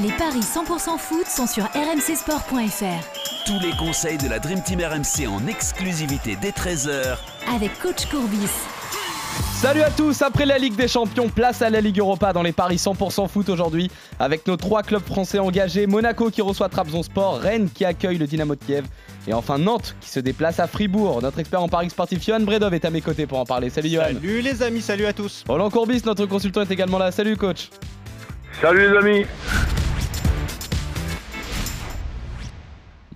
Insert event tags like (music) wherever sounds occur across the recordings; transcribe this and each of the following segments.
Les paris 100% foot sont sur rmcsport.fr. Tous les conseils de la Dream Team RMC en exclusivité dès 13h avec coach Courbis. Salut à tous, après la Ligue des Champions, place à la Ligue Europa dans les paris 100% foot aujourd'hui avec nos trois clubs français engagés, Monaco qui reçoit Trabzonspor, Rennes qui accueille le Dynamo de Kiev et enfin Nantes qui se déplace à Fribourg. Notre expert en paris sportif Johan Bredov est à mes côtés pour en parler. Salut Johan. Salut les amis, salut à tous. Roland Courbis, notre consultant est également là. Salut coach. Salut les amis.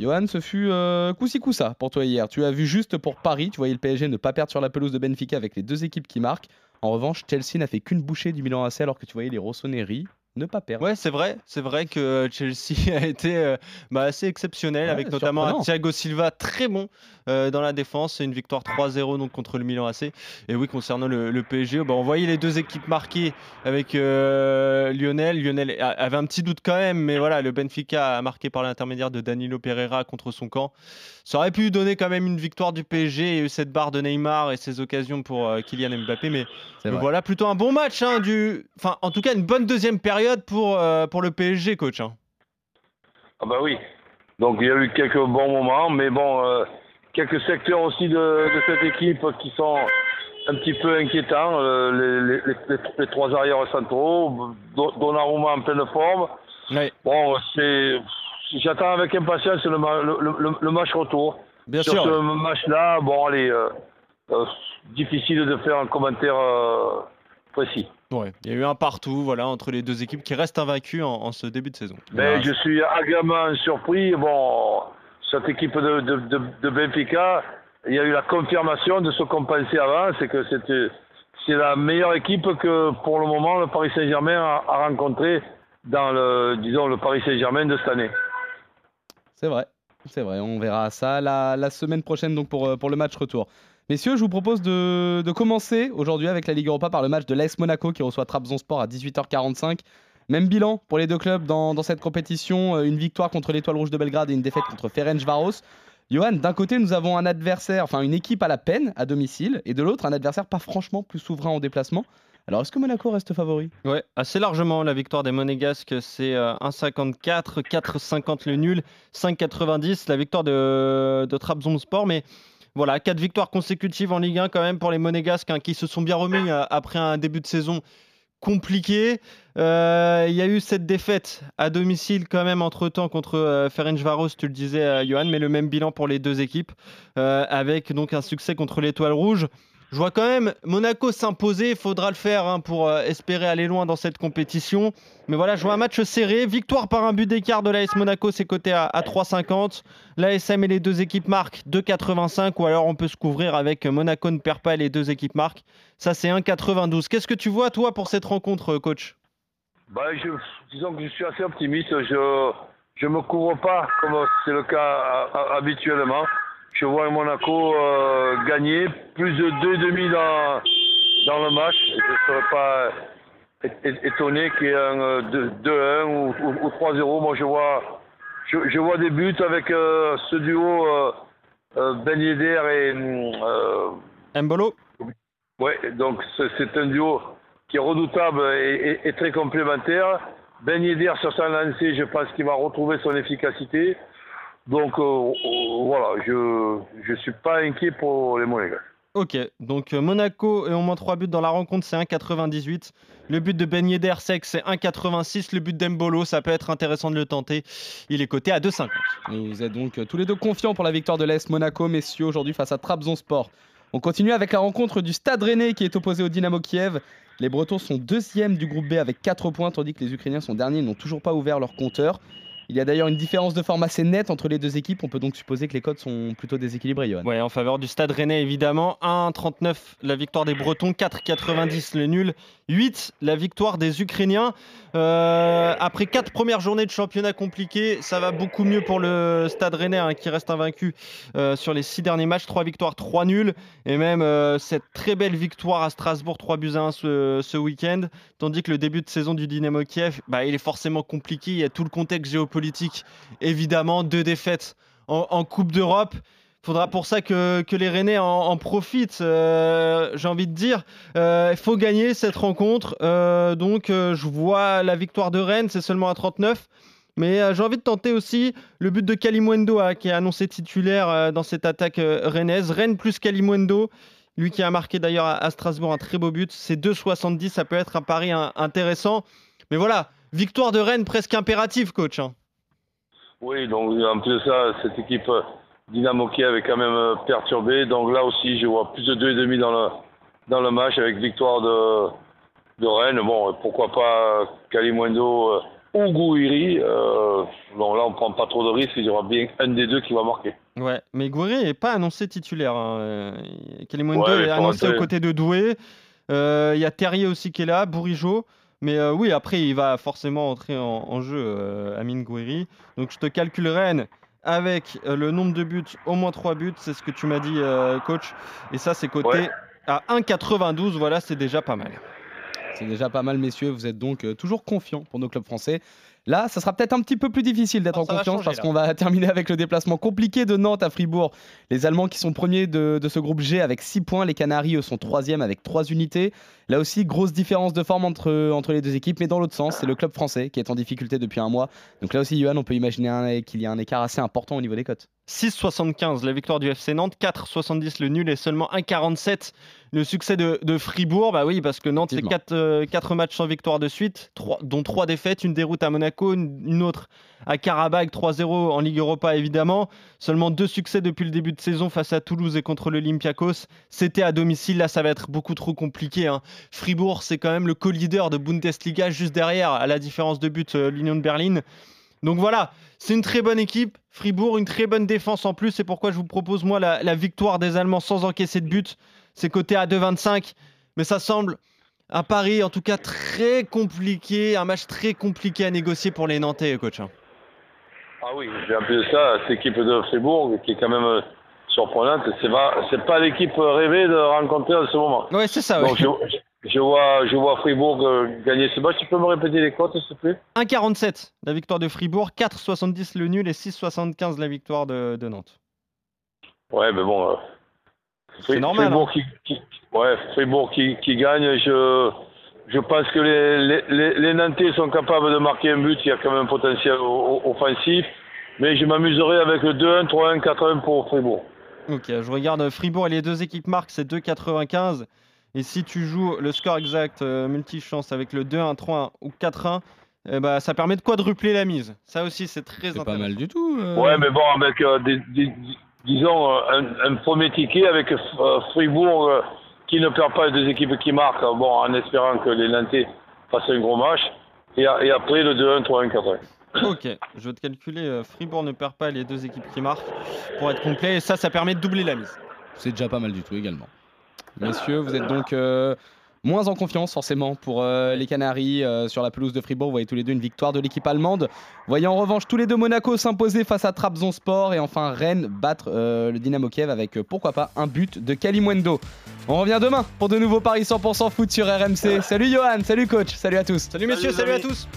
Johan, ce fut euh, coup ça pour toi hier. Tu as vu juste pour Paris, tu voyais le PSG ne pas perdre sur la pelouse de Benfica avec les deux équipes qui marquent. En revanche, Chelsea n'a fait qu'une bouchée du Milan AC alors que tu voyais les Rossoneri ne pas perdre. Ouais, c'est vrai, c'est vrai que Chelsea (laughs) a été euh, bah, assez exceptionnel avec notamment Thiago Silva très bon euh, dans la défense. C'est une victoire 3-0 donc contre le Milan AC. Et oui, concernant le, PSG, bah, on voyait les deux équipes marquées avec euh, Lionel. Lionel avait un petit doute quand même, mais voilà, le Benfica a marqué par l'intermédiaire de Danilo Pereira contre son camp. Ça aurait pu donner quand même une victoire du PSG et cette barre de Neymar et ses occasions pour Kylian Mbappé, mais voilà plutôt un bon match, hein, du... enfin en tout cas une bonne deuxième période pour, pour le PSG, coach. Hein. Ah bah oui. Donc il y a eu quelques bons moments, mais bon, quelques secteurs aussi de, cette équipe qui sont un petit peu inquiétants. Euh, les, trois arrières centraux, Donnarumma en pleine forme. Bon, c'est, j'attends avec impatience le, match retour. Bien Sur sûr. ce match-là, bon, allez, euh, euh, difficile de faire un commentaire précis. Ouais, il y a eu un partout, voilà, entre les deux équipes qui restent invaincues en, ce début de saison. Mais je suis agréablement surpris. Bon, cette équipe de, de, de, Benfica, il y a eu la confirmation de ce qu'on pensait avant, c'est que c'était c'est la meilleure équipe que pour le moment le Paris Saint-Germain a, a rencontré dans le disons le Paris Saint-Germain de cette année. C'est vrai, c'est vrai, on verra ça la, la, semaine prochaine donc pour, pour le match retour. Messieurs, je vous propose de, commencer aujourd'hui avec la Ligue Europa par le match de l'AS Monaco qui reçoit Trabzonspor à 18h45. Même bilan pour les deux clubs dans, cette compétition, euh, une victoire contre l'Étoile Rouge de Belgrade et une défaite contre Ferencvaros. Johan, d'un côté, nous avons un adversaire, enfin une équipe à la peine à domicile, et de l'autre, un adversaire pas franchement plus souverain en déplacement. Alors, est-ce que Monaco reste favori? Ouais, assez largement. La victoire des Monégasques, c'est 1,54, euh, 4,50 le nul, 5,90 la victoire de, de Trabzonspor. Mais voilà, quatre victoires consécutives en Ligue 1 quand même pour les Monégasques hein, qui se sont bien remis euh, après un début de saison compliqué. Euh, il y a eu cette défaite à domicile quand même entre-temps contre euh, Ferencvaros, tu le disais euh, Johan, mais le même bilan pour les deux équipes, avec donc un succès contre l'Étoile Rouge. Je vois quand même Monaco s'imposer, il faudra le faire hein, pour euh, espérer aller loin dans cette compétition. Mais voilà, je vois un match serré, victoire par un but d'écart de l'AS Monaco, c'est coté à, 3,50. L'ASM et les deux équipes marquent 2,85 ou alors on peut se couvrir avec Monaco ne perd pas et les deux équipes marquent. Ça c'est 1,92. Qu'est-ce que tu vois toi pour cette rencontre, coach? Bah, Disons que je suis assez optimiste. Je ne me couvre pas comme c'est le cas habituellement je vois Monaco euh, gagner plus de 2,5 dans, dans le match. Je ne serais pas étonné qu'il y ait un 2-1 euh, ou, ou, 3-0. Moi, je vois, je, vois des buts avec euh, ce duo Ben Yedder et. Mbolo Oui, donc c'est un duo qui est redoutable et, très complémentaire. Ben Yedder sur sa lancée, je pense qu'il va retrouver son efficacité. Donc euh, voilà, je ne suis pas inquiet pour les Monégasques. Ok, donc euh, Monaco et on met 3 buts dans la rencontre, c'est 1,98. Le but de Ben Yedder sec, c'est 1,86. Le but d'Embolo, ça peut être intéressant de le tenter. Il est coté à 2,50. Vous êtes donc euh, tous les deux confiants pour la victoire de l'Est Monaco, messieurs, aujourd'hui face à Trabzonspor. On continue avec la rencontre du Stade Rennais qui est opposé au Dynamo Kiev. Les Bretons sont deuxième du groupe B avec 4 points, tandis que les Ukrainiens sont derniers, n'ont toujours pas ouvert leur compteur. Il y a d'ailleurs une différence de forme assez nette entre les deux équipes. On peut donc supposer que les codes sont plutôt déséquilibrés, Johan. Ouais, en faveur du Stade Rennais, évidemment. 1,39 la victoire des Bretons, 4,90 le nul, 8 la victoire des Ukrainiens. Euh, après 4 premières journées de championnat compliquées, ça va beaucoup mieux pour le Stade Rennais hein, qui reste invaincu euh, sur les 6 derniers matchs. 3 victoires, 3 nuls. Et même euh, cette très belle victoire à Strasbourg, 3 buts à 1 ce, week-end. Tandis que le début de saison du Dynamo Kiev, bah, il est forcément compliqué. Il y a tout le contexte géopolitique, évidemment. Deux défaites en, Coupe d'Europe. Faudra pour ça que, les Rennais en, en profitent, euh, j'ai envie de dire. Euh, Il faut gagner cette rencontre. Euh, donc, euh, je vois la victoire de Rennes, c'est seulement à 39. Mais euh, j'ai envie de tenter aussi le but de Kalimwendo, hein, qui est annoncé titulaire euh, dans cette attaque euh, rennaise. Rennes plus Kalimwendo, lui qui a marqué d'ailleurs à, Strasbourg un très beau but. C'est 2,70, ça peut être un pari intéressant. Mais voilà, victoire de Rennes presque impérative, coach. hein. Oui, donc en plus de ça, cette équipe euh, Dynamo Kiev est quand même euh, perturbée. Donc là aussi, je vois plus de 2,5 dans le, dans le match avec victoire de, de Rennes. Bon, euh, pourquoi pas Kalimwendo euh, ou Gouiri. Euh, bon, là, on prend pas trop de risques. Il y aura bien un des deux qui va marquer. Ouais, mais Gouiri n'est pas annoncé titulaire. Hein. Kalimundo Ouais, est annoncé aux côtés de Doué. Euh, Il y a Terrier aussi qui est là, Bourigeau. Mais euh, oui, après, il va forcément entrer en, en jeu, euh, Amine Gouiri. Donc je te calcule Rennes avec euh, le nombre de buts, au moins 3 buts, c'est ce que tu m'as dit, euh, coach. Et ça, c'est coté Ouais. à 1,92. Voilà, c'est déjà pas mal. C'est déjà pas mal, messieurs. Vous êtes donc euh, toujours confiants pour nos clubs français. Là, ça sera peut-être un petit peu plus difficile d'être en confiance parce qu'on va (laughs) terminer avec le déplacement compliqué de Nantes à Fribourg. Les Allemands qui sont premiers de, de ce groupe G avec 6 points. Les Canaries, eux, sont troisièmes avec 3 unités. Là aussi, grosse différence de forme entre, entre les deux équipes. Mais dans l'autre sens, c'est le club français qui est en difficulté depuis un mois. Donc là aussi, Johan, on peut imaginer qu'il y a un écart assez important au niveau des cotes. 6,75 la victoire du FC Nantes, 4,70 le nul et seulement 1,47 le succès de, de Fribourg. Bah oui, parce que Nantes, c'est Effectivement. 4, matchs sans victoire de suite, dont 3 défaites, une déroute à Monaco, une, autre à Karabakh, 3-0 en Ligue Europa évidemment. Seulement deux succès depuis le début de saison face à Toulouse et contre l'Olympiakos. C'était à domicile, là ça va être beaucoup trop compliqué. hein. Fribourg, c'est quand même le co-leader de Bundesliga juste derrière, à la différence de but, euh, l'Union de Berlin. Donc voilà, c'est une très bonne équipe. Fribourg, une très bonne défense en plus. C'est pourquoi je vous propose, moi, la, la victoire des Allemands sans encaisser de but. C'est coté à 2,25. Mais ça semble un pari, en tout cas, très compliqué. Un match très compliqué à négocier pour les Nantais, coach. hein. Ah oui, j'ai un peu de ça. Cette équipe de Fribourg, qui est quand même euh, surprenante, c'est pas, c'est pas l'équipe rêvée de rencontrer en ce moment. Ouais, c'est ça. Donc je, je vois, je vois Fribourg euh, gagner ce match. Tu peux me répéter les cotes, s'il te plaît? 1,47 la victoire de Fribourg, 4,70 le nul et 6,75 la victoire de, de Nantes. Ouais, mais bon. C'est normal, hein. Fribourg, qui, qui- ouais, Fribourg qui, qui gagne. Je, je pense que les, les, les, les Nantais sont capables de marquer un but. Il y a quand même un potentiel o- o- offensif. Mais je m'amuserai avec le 2-1, 3-1, 4-1 pour Fribourg. Ok, je regarde Fribourg et les deux équipes marquent, c'est 2,95. Et si tu joues le score exact euh, multi-chance avec le 2-1, 3-1 ou 4-1, eh ben, ça permet de quadrupler la mise. Ça aussi, c'est très C'est pas intéressant. mal du tout. euh. Ouais, mais bon, avec, euh, des- des- disons, euh, un, un premier ticket avec euh, Fribourg euh, qui ne perd pas les deux équipes qui marquent, euh, bon, en espérant que les Nantais fassent un gros match. Et, après, le 2-1, 3-1, 4-1. Ok, je vais te calculer. Fribourg ne perd pas les deux équipes qui marquent pour être complet. Et ça, ça permet de doubler la mise. C'est déjà pas mal du tout également. Messieurs, vous êtes donc euh, moins en confiance forcément pour euh, les Canaries euh, sur la pelouse de Fribourg. Vous voyez tous les deux une victoire de l'équipe allemande. Voyez en revanche tous les deux Monaco s'imposer face à Trabzonspor et enfin Rennes battre euh, le Dynamo Kiev avec euh, pourquoi pas un but de Kalimwendo. On revient demain pour de nouveaux paris 100% foot sur RMC. Salut Johan, salut coach, salut à tous. Salut messieurs, Salut, salut à tous.